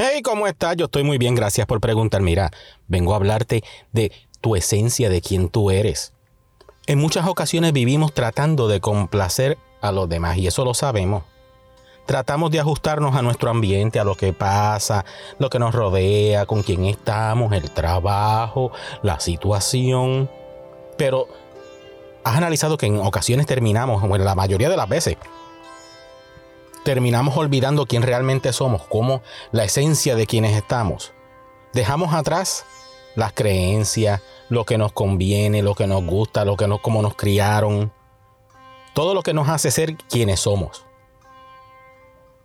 Hey, ¿cómo estás? Yo estoy muy bien, gracias por preguntar. Mira, vengo a hablarte de tu esencia, de quién tú eres. En muchas ocasiones vivimos tratando de complacer a los demás y eso lo sabemos. Tratamos de ajustarnos a nuestro ambiente, a lo que pasa, lo que nos rodea, con quién estamos, el trabajo, la situación. Pero has analizado que en ocasiones terminamos, bueno, la mayoría de las veces, terminamos olvidando quién realmente somos, cómo la esencia de quienes estamos. Dejamos atrás las creencias, lo que nos conviene, lo que nos gusta, lo que nos, cómo nos criaron, todo lo que nos hace ser quienes somos.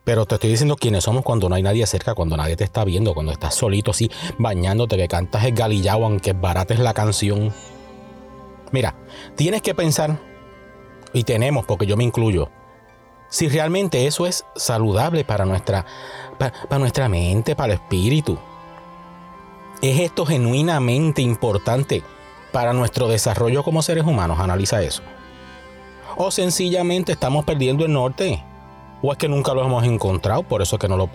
Pero te estoy diciendo quiénes somos cuando no hay nadie cerca, cuando nadie te está viendo, cuando estás solito así, bañándote, que cantas el galillao, aunque barates la canción. Mira, tienes que pensar, y tenemos, porque yo me incluyo, si realmente eso es saludable para nuestra, para, nuestra mente, para el espíritu. ¿Es esto genuinamente importante para nuestro desarrollo como seres humanos? Analiza eso. O sencillamente estamos perdiendo el norte. O es que nunca lo hemos encontrado, por eso que no lo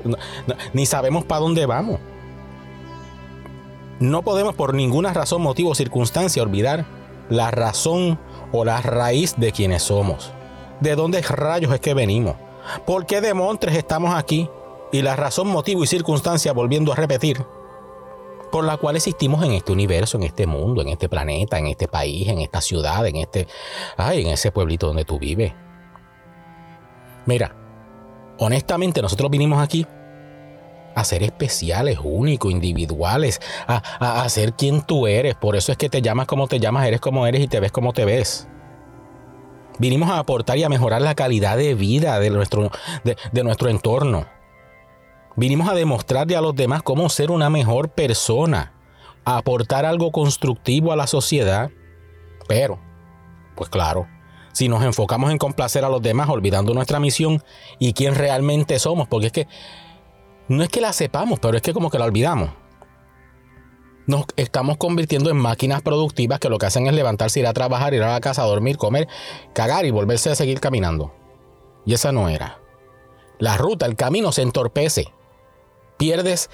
ni sabemos para dónde vamos. No podemos por ninguna razón, motivo o circunstancia olvidar la razón o la raíz de quienes somos de dónde rayos es que venimos. ¿Por qué de Montres estamos aquí? Y la razón, motivo y circunstancia, volviendo a repetir, por la cual existimos en este universo, en este mundo, en este planeta, en este país, en esta ciudad, en este, ay, en ese pueblito donde tú vives. Mira, honestamente nosotros vinimos aquí a ser especiales, únicos, individuales, a, a ser quien tú eres. Por eso es que te llamas como te llamas, eres como eres y te ves como te ves. Vinimos a aportar y a mejorar la calidad de vida de nuestro, de, nuestro entorno. Vinimos a demostrarle a los demás cómo ser una mejor persona, aportar algo constructivo a la sociedad. Pero, pues claro, si nos enfocamos en complacer a los demás olvidando nuestra misión y quién realmente somos, porque es que no es que la sepamos, pero es que como que la olvidamos nos estamos convirtiendo en máquinas productivas que lo que hacen es levantarse, ir a trabajar, ir a la casa, dormir, comer, cagar y volverse a seguir caminando. Y esa no era. La ruta, el camino se entorpece. Pierdes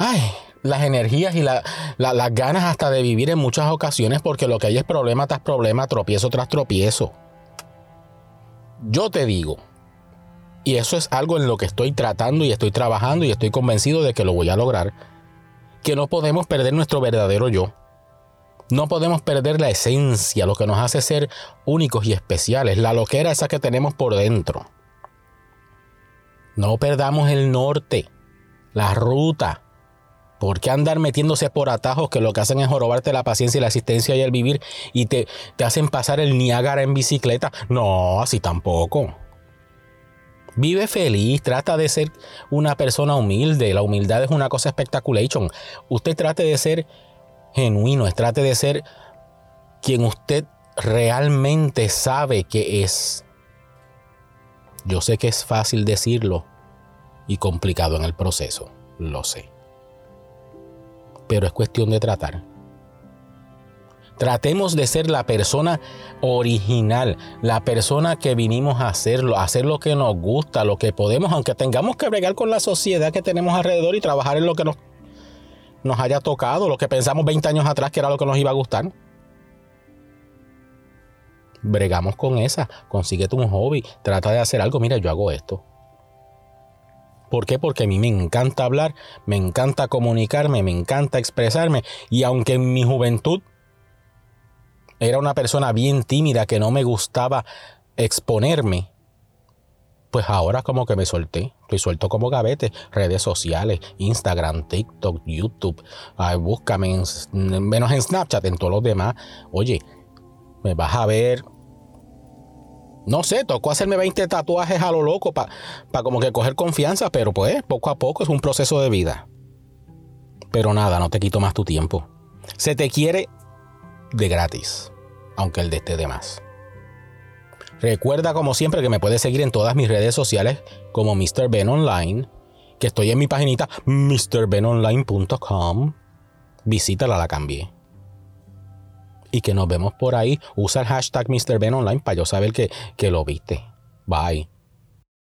ay, las energías y las ganas hasta de vivir en muchas ocasiones porque lo que hay es problema tras problema, tropiezo tras tropiezo. Yo te digo, y eso es algo en lo que estoy tratando y estoy trabajando y estoy convencido de que lo voy a lograr que no podemos perder nuestro verdadero yo. No podemos perder la esencia, lo que nos hace ser únicos y especiales, la loquera esa que tenemos por dentro. No perdamos el norte, la ruta. ¿Por qué andar metiéndose por atajos que lo que hacen es jorobarte la paciencia y la existencia y el vivir y te, te hacen pasar el Niágara en bicicleta? No, así tampoco. Vive feliz, trata de ser una persona humilde. La humildad es una cosa espectacular. Usted trate de ser genuino, trate de ser quien usted realmente sabe que es. Yo sé que es fácil decirlo y complicado en el proceso, lo sé. Pero es cuestión de tratar. Tratemos de ser la persona original, la persona que vinimos a hacerlo, a hacer lo que nos gusta, lo que podemos, aunque tengamos que bregar con la sociedad que tenemos alrededor y trabajar en lo que nos, nos haya tocado, lo que pensamos 20 años atrás que era lo que nos iba a gustar. Bregamos con esa, consíguete un hobby, trata de hacer algo, mira, yo hago esto. ¿Por qué? Porque a mí me encanta hablar, me encanta comunicarme, me encanta expresarme y aunque en mi juventud era una persona bien tímida que no me gustaba exponerme, pues ahora como que me solté. Estoy suelto como gavete. Redes sociales, Instagram, TikTok, YouTube. búscame menos en Snapchat, en todos los demás. Oye, me vas a ver. No sé, tocó hacerme 20 tatuajes a lo loco para como que coger confianza, pero pues poco a poco es un proceso de vida. Pero nada, no te quito más tu tiempo. Se te quiere de gratis, aunque el de esté de más. Recuerda como siempre que me puedes seguir en todas mis redes sociales como Mr. Ben Online, que estoy en mi paginita mrbenonline.com. Visítala, la cambié. Y que nos vemos por ahí. Usa el hashtag MrBenOnline para yo saber que, que lo viste. Bye.